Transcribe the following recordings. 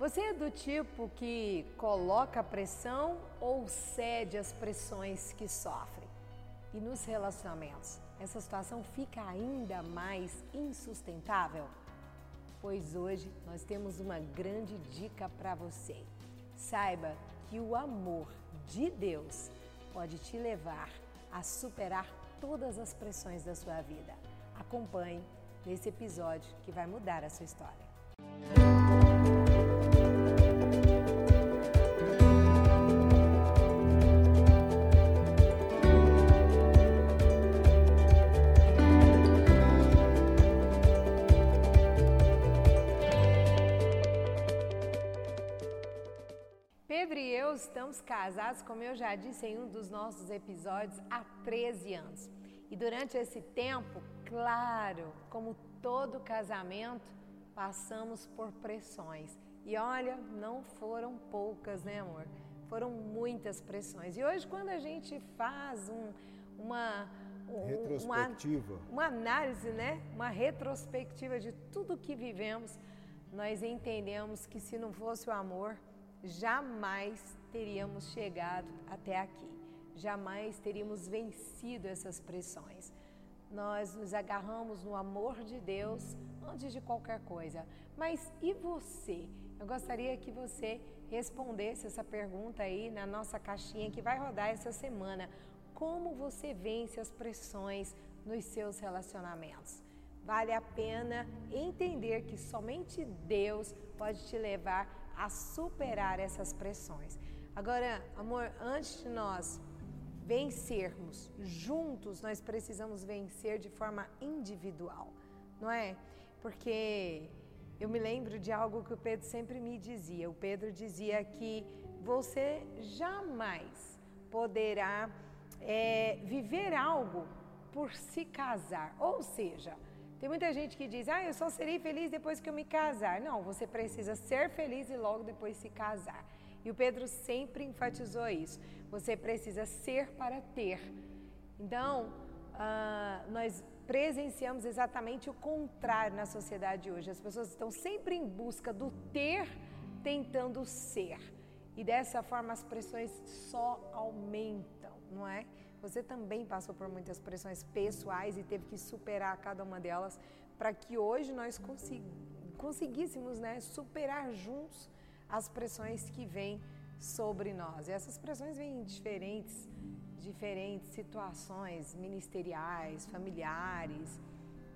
Você é do tipo que coloca pressão ou cede às pressões que sofre? E nos relacionamentos, essa situação fica ainda mais insustentável? Pois hoje nós temos uma grande dica para você. Saiba que o amor de Deus pode te levar a superar todas as pressões da sua vida. Acompanhe nesse episódio que vai mudar a sua história. Estamos casados, como eu já disse em um dos nossos episódios, há 13 anos. E durante esse tempo, claro, como todo casamento, passamos por pressões. E olha, não foram poucas, né, amor? Foram muitas pressões. E hoje, quando a gente faz um, uma, retrospectiva. Uma, uma análise, né? Uma retrospectiva de tudo que vivemos, nós entendemos que se não fosse o amor, jamais teríamos chegado até aqui, jamais teríamos vencido essas pressões. Nós nos agarramos no amor de Deus antes de qualquer coisa. Mas e você? Eu gostaria que você respondesse essa pergunta aí na nossa caixinha que vai rodar essa semana. Como você vence as pressões nos seus relacionamentos? Vale a pena entender que somente Deus pode te levar a superar essas pressões. Agora, amor, antes de nós vencermos juntos, nós precisamos vencer de forma individual, não é? Porque eu me lembro de algo que o Pedro sempre me dizia. O Pedro dizia que você jamais poderá é, viver algo por se casar. Ou seja, tem muita gente que diz, ah, eu só serei feliz depois que eu me casar. Não, você precisa ser feliz e logo depois se casar. E o Pedro sempre enfatizou isso. Você precisa ser para ter. Então, uh, nós presenciamos exatamente o contrário na sociedade hoje. As pessoas estão sempre em busca do ter, tentando ser. E dessa forma as pressões só aumentam, não é? Você também passou por muitas pressões pessoais e teve que superar cada uma delas para que hoje nós conseguíssemos né, superar juntos as pressões que vêm sobre nós. E essas pressões vêm em diferentes, diferentes situações ministeriais, familiares,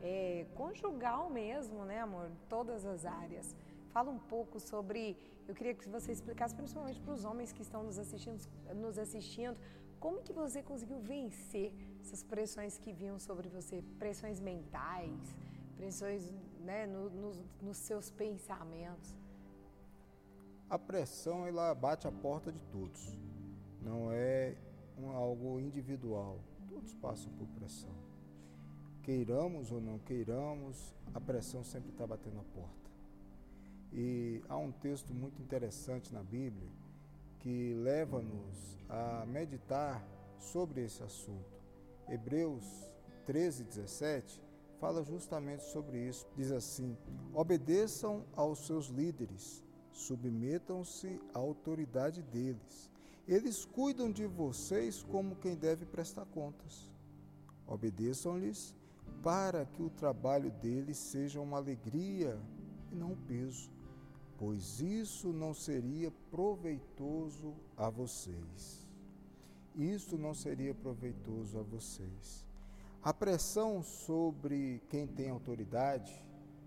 é, conjugal mesmo, né, amor? Todas as áreas. Fala um pouco sobre. Eu queria que você explicasse, principalmente para os homens que estão nos assistindo, nos assistindo como que você conseguiu vencer essas pressões que vinham sobre você? Pressões mentais, pressões né, no, no, nos seus pensamentos? A pressão, ela bate a porta de todos. Não é um, algo individual. Todos passam por pressão. Queiramos ou não queiramos, a pressão sempre está batendo a porta. E há um texto muito interessante na Bíblia que leva-nos a meditar sobre esse assunto. Hebreus 13, 17 fala justamente sobre isso. Diz assim: obedeçam aos seus líderes, submetam-se à autoridade deles. Eles cuidam de vocês como quem deve prestar contas. Obedeçam-lhes para que o trabalho deles seja uma alegria e não um peso pois isso não seria proveitoso a vocês. Isso não seria proveitoso a vocês. A pressão sobre quem tem autoridade,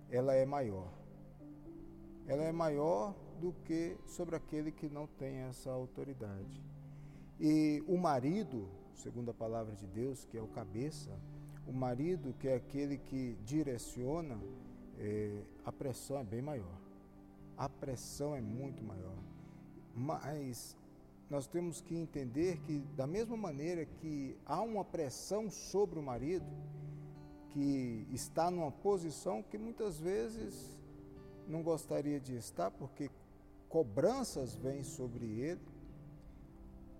ela é maior. Ela é maior do que sobre aquele que não tem essa autoridade. E o marido, segundo a palavra de Deus, que é o cabeça, o marido, que é aquele que direciona, é, a pressão é bem maior a pressão é muito maior. Mas nós temos que entender que, da mesma maneira que há uma pressão sobre o marido, que está numa posição que muitas vezes não gostaria de estar, porque cobranças vêm sobre ele,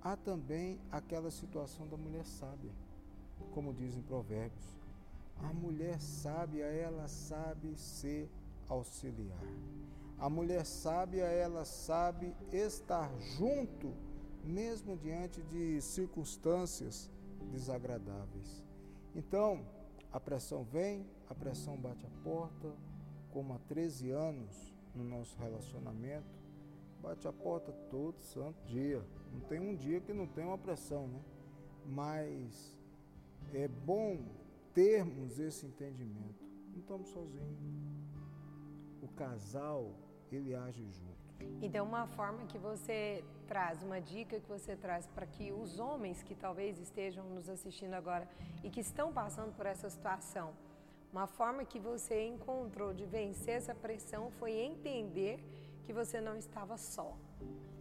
há também aquela situação da mulher sábia, como dizem Provérbios. A mulher sábia, ela sabe ser auxiliar. A mulher sábia, ela sabe estar junto, mesmo diante de circunstâncias desagradáveis. Então, a pressão vem, a pressão bate a porta, como há 13 anos no nosso relacionamento, bate a porta todo santo dia. Não tem um dia que não tem uma pressão, né? Mas é bom termos esse entendimento. Não estamos sozinhos. O casal ele age junto. Então, uma forma que você traz, uma dica que você traz para que os homens que talvez estejam nos assistindo agora e que estão passando por essa situação, uma forma que você encontrou de vencer essa pressão foi entender que você não estava só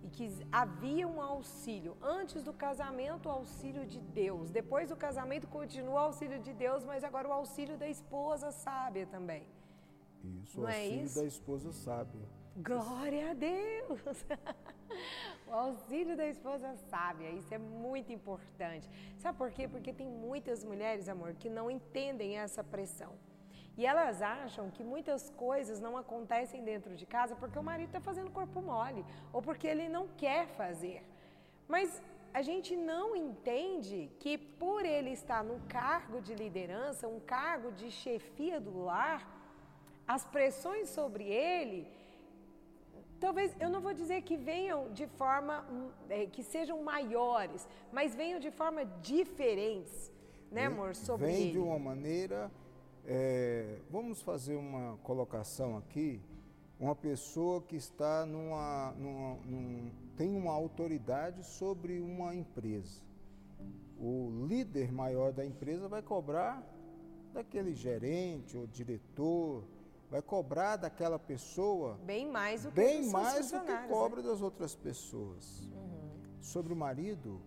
e que havia um auxílio. Antes do casamento, o auxílio de Deus. Depois do casamento, continua o auxílio de Deus, mas agora o auxílio da esposa sábia também. Isso, Não o é auxílio é isso? da esposa sábia. Glória a Deus! o auxílio da esposa sábia, isso é muito importante. Sabe por quê? Porque tem muitas mulheres, amor, que não entendem essa pressão. E elas acham que muitas coisas não acontecem dentro de casa porque o marido está fazendo corpo mole ou porque ele não quer fazer. Mas a gente não entende que por ele estar no cargo de liderança, um cargo de chefia do lar, as pressões sobre ele, talvez eu não vou dizer que venham de forma é, que sejam maiores, mas venham de forma diferentes, né, amor? Sobre vem ele. de uma maneira. É, vamos fazer uma colocação aqui. Uma pessoa que está numa, numa num, tem uma autoridade sobre uma empresa. O líder maior da empresa vai cobrar daquele gerente ou diretor vai cobrar daquela pessoa bem mais do que, bem mais do que cobra né? das outras pessoas. Uhum. Sobre o marido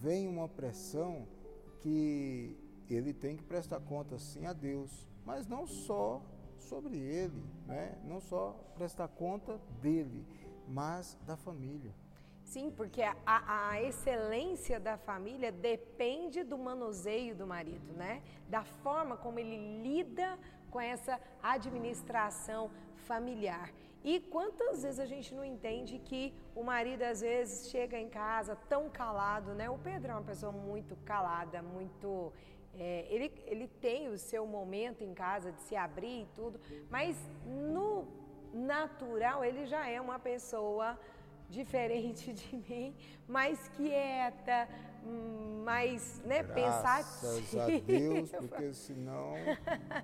vem uma pressão que ele tem que prestar conta sim a Deus, mas não só sobre ele, né? não só prestar conta dele, mas da família. Sim, porque a, a, excelência da família depende do manuseio do marido, né? Da forma como ele lida com essa administração familiar. E quantas vezes a gente não entende que o marido às vezes chega em casa tão calado, né? O Pedro é uma pessoa muito calada, muito. É, ele, ele tem o seu momento em casa de se abrir e tudo, mas no natural ele já é uma pessoa diferente de mim, mais quieta, mais né, pensativa. Graças a Deus, porque senão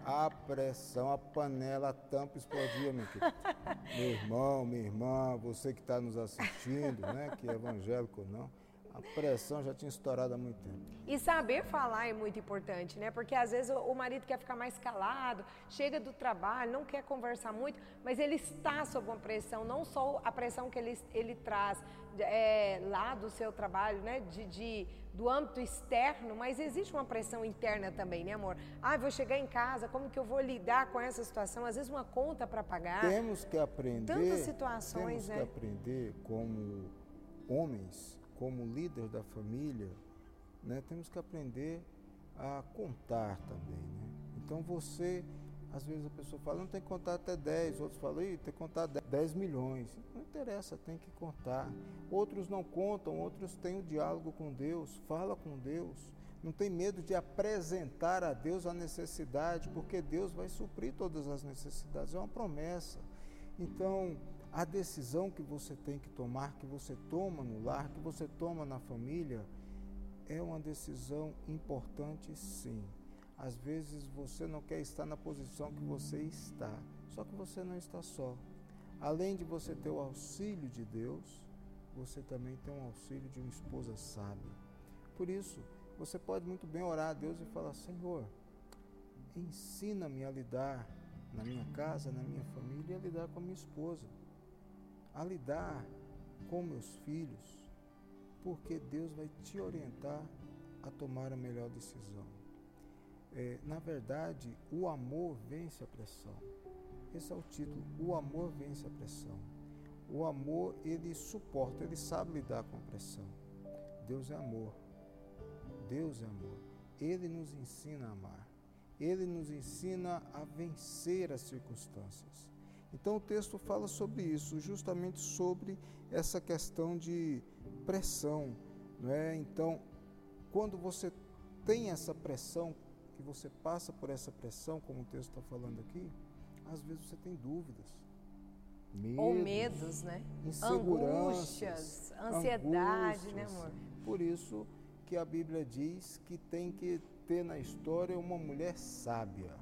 a pressão, a panela, a tampa explodia, meu querido. Meu irmão, minha irmã, você que está nos assistindo, né, que é evangélico ou não, a pressão já tinha estourado há muito tempo. E saber falar é muito importante, né? Porque às vezes o marido quer ficar mais calado, chega do trabalho, não quer conversar muito, mas ele está sob uma pressão, não só a pressão que ele, ele traz é, lá do seu trabalho, né? De, de, do âmbito externo, mas existe uma pressão interna também, né, amor? Ah, vou chegar em casa, como que eu vou lidar com essa situação? Às vezes uma conta para pagar. Temos que aprender. Tantas situações, temos né? que aprender como homens como líder da família, né, temos que aprender a contar também. Né? Então você, às vezes a pessoa fala, não tem que contar até 10, outros falam, tem que contar 10 milhões. Não interessa, tem que contar. Outros não contam, outros têm o diálogo com Deus, fala com Deus. Não tem medo de apresentar a Deus a necessidade, porque Deus vai suprir todas as necessidades, é uma promessa. Então, a decisão que você tem que tomar, que você toma no lar, que você toma na família, é uma decisão importante sim. Às vezes você não quer estar na posição que você está, só que você não está só. Além de você ter o auxílio de Deus, você também tem um auxílio de uma esposa sábia. Por isso, você pode muito bem orar a Deus e falar: Senhor, ensina-me a lidar na minha casa, na minha família, a lidar com a minha esposa a lidar com meus filhos, porque Deus vai te orientar a tomar a melhor decisão. É, na verdade, o amor vence a pressão. Esse é o título. O amor vence a pressão. O amor, ele suporta, ele sabe lidar com a pressão. Deus é amor. Deus é amor. Ele nos ensina a amar. Ele nos ensina a vencer as circunstâncias. Então o texto fala sobre isso, justamente sobre essa questão de pressão, não é? Então, quando você tem essa pressão, que você passa por essa pressão, como o texto está falando aqui, às vezes você tem dúvidas. Medos, Ou medos, né? Angústias, ansiedade, né, amor? Por isso que a Bíblia diz que tem que ter na história uma mulher sábia,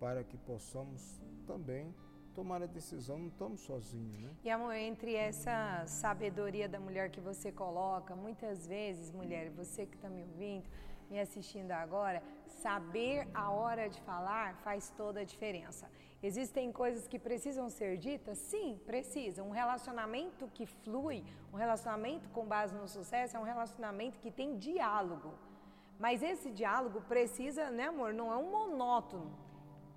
para que possamos também tomar a decisão, não estamos sozinhos, né? E amor, entre essa sabedoria da mulher que você coloca, muitas vezes, mulher, você que está me ouvindo, me assistindo agora, saber a hora de falar faz toda a diferença. Existem coisas que precisam ser ditas? Sim, precisam. Um relacionamento que flui, um relacionamento com base no sucesso, é um relacionamento que tem diálogo. Mas esse diálogo precisa, né, amor? Não é um monótono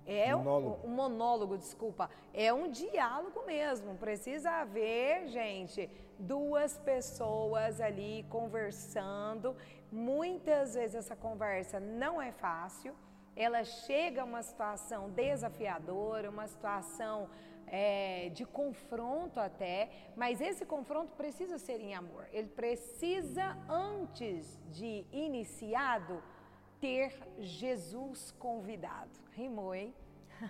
é monólogo. Um, um monólogo, desculpa. É um diálogo mesmo. Precisa haver, gente, duas pessoas ali conversando. Muitas vezes essa conversa não é fácil. Ela chega a uma situação desafiadora, uma situação é, de confronto até, mas esse confronto precisa ser em amor. Ele precisa, antes de iniciado, ter Jesus convidado. Rimou, hein?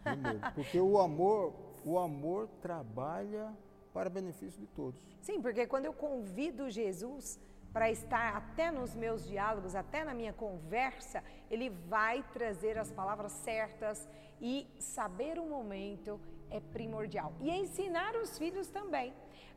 Rimou. Porque o amor, o amor trabalha para benefício de todos. Sim, porque quando eu convido Jesus para estar até nos meus diálogos, até na minha conversa, ele vai trazer as palavras certas e saber o momento é primordial. E ensinar os filhos também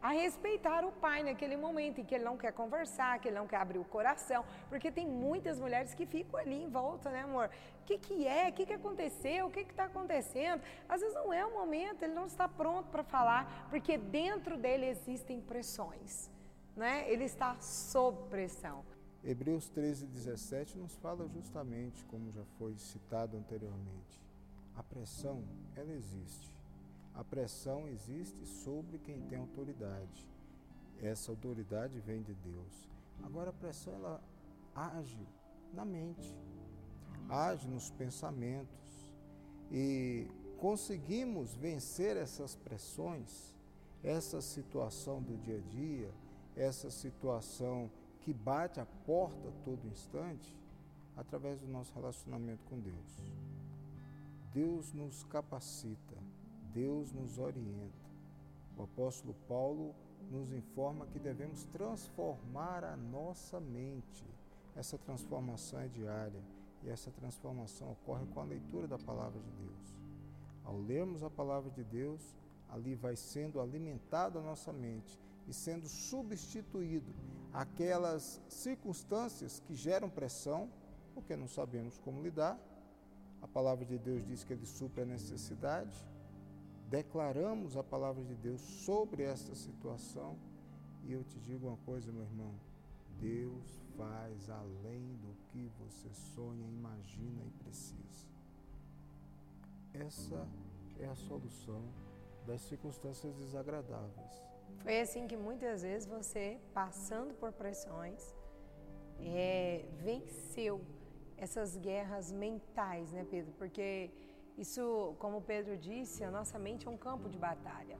a respeitar o pai naquele momento em que ele não quer conversar, que ele não quer abrir o coração, porque tem muitas mulheres que ficam ali em volta, né, amor? O que, que é? O que, que aconteceu? O que está acontecendo? Às vezes não é o momento, ele não está pronto para falar, porque dentro dele existem pressões, né? Ele está sob pressão. Hebreus 13, 17 nos fala justamente, como já foi citado anteriormente, a pressão, ela existe. A pressão existe sobre quem tem autoridade. Essa autoridade vem de Deus. Agora a pressão ela age na mente, age nos pensamentos e conseguimos vencer essas pressões, essa situação do dia a dia, essa situação que bate a porta todo instante, através do nosso relacionamento com Deus. Deus nos capacita Deus nos orienta. O apóstolo Paulo nos informa que devemos transformar a nossa mente. Essa transformação é diária e essa transformação ocorre com a leitura da palavra de Deus. Ao lermos a palavra de Deus, ali vai sendo alimentada a nossa mente e sendo substituído aquelas circunstâncias que geram pressão, porque não sabemos como lidar. A palavra de Deus diz que ele supre a necessidade declaramos a palavra de Deus sobre esta situação. E eu te digo uma coisa, meu irmão: Deus faz além do que você sonha, imagina e precisa. Essa é a solução das circunstâncias desagradáveis. Foi assim que muitas vezes você, passando por pressões, é, venceu essas guerras mentais, né, Pedro? Porque isso, como Pedro disse, a nossa mente é um campo de batalha.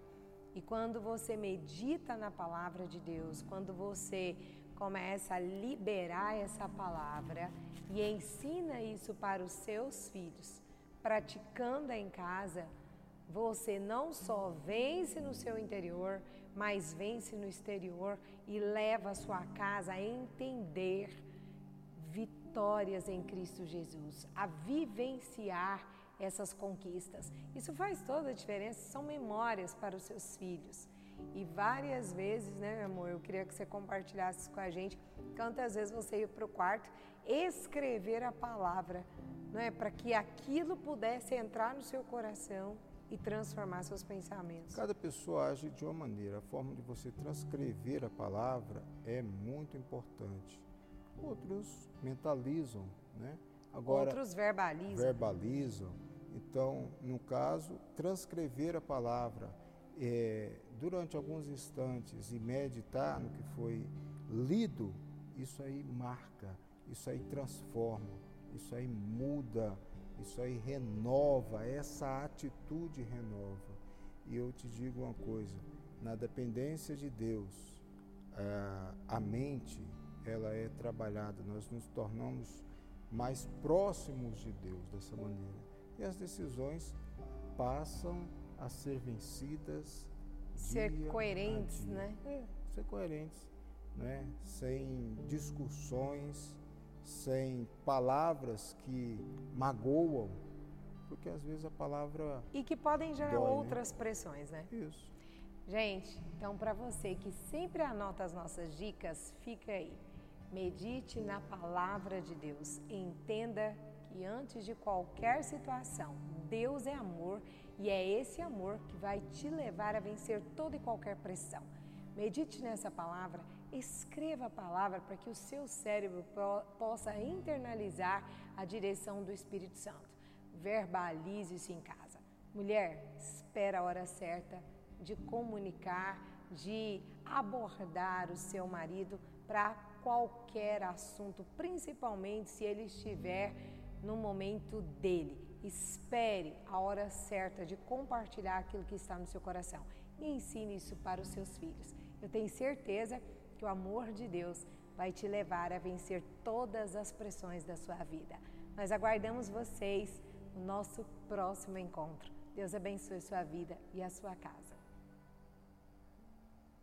E quando você medita na palavra de Deus, quando você começa a liberar essa palavra e ensina isso para os seus filhos, praticando em casa, você não só vence no seu interior, mas vence no exterior e leva a sua casa a entender vitórias em Cristo Jesus, a vivenciar essas conquistas. Isso faz toda a diferença, são memórias para os seus filhos. E várias vezes, né, meu amor, eu queria que você compartilhasse com a gente, quantas vezes você ia para o quarto escrever a palavra, não é, para que aquilo pudesse entrar no seu coração e transformar seus pensamentos. Cada pessoa age de uma maneira, a forma de você transcrever a palavra é muito importante. Outros mentalizam, né? Agora, Outros verbalizam. Verbalizam. Então, no caso, transcrever a palavra é, durante alguns instantes e meditar no que foi lido, isso aí marca, isso aí transforma, isso aí muda, isso aí renova, essa atitude renova. E eu te digo uma coisa: na dependência de Deus, a, a mente ela é trabalhada, nós nos tornamos mais próximos de Deus dessa maneira. E as decisões passam a ser vencidas. Ser coerentes, né? É, ser coerentes, né? Sem discussões, sem palavras que magoam, porque às vezes a palavra. E que podem gerar dói, né? outras né? pressões, né? Isso. Gente, então para você que sempre anota as nossas dicas, fica aí. Medite na palavra de Deus. Entenda que antes de qualquer situação, Deus é amor e é esse amor que vai te levar a vencer toda e qualquer pressão. Medite nessa palavra, escreva a palavra para que o seu cérebro possa internalizar a direção do Espírito Santo. Verbalize isso em casa. Mulher, espera a hora certa de comunicar, de abordar o seu marido para qualquer assunto, principalmente se ele estiver no momento dele. Espere a hora certa de compartilhar aquilo que está no seu coração e ensine isso para os seus filhos. Eu tenho certeza que o amor de Deus vai te levar a vencer todas as pressões da sua vida. Nós aguardamos vocês no nosso próximo encontro. Deus abençoe sua vida e a sua casa.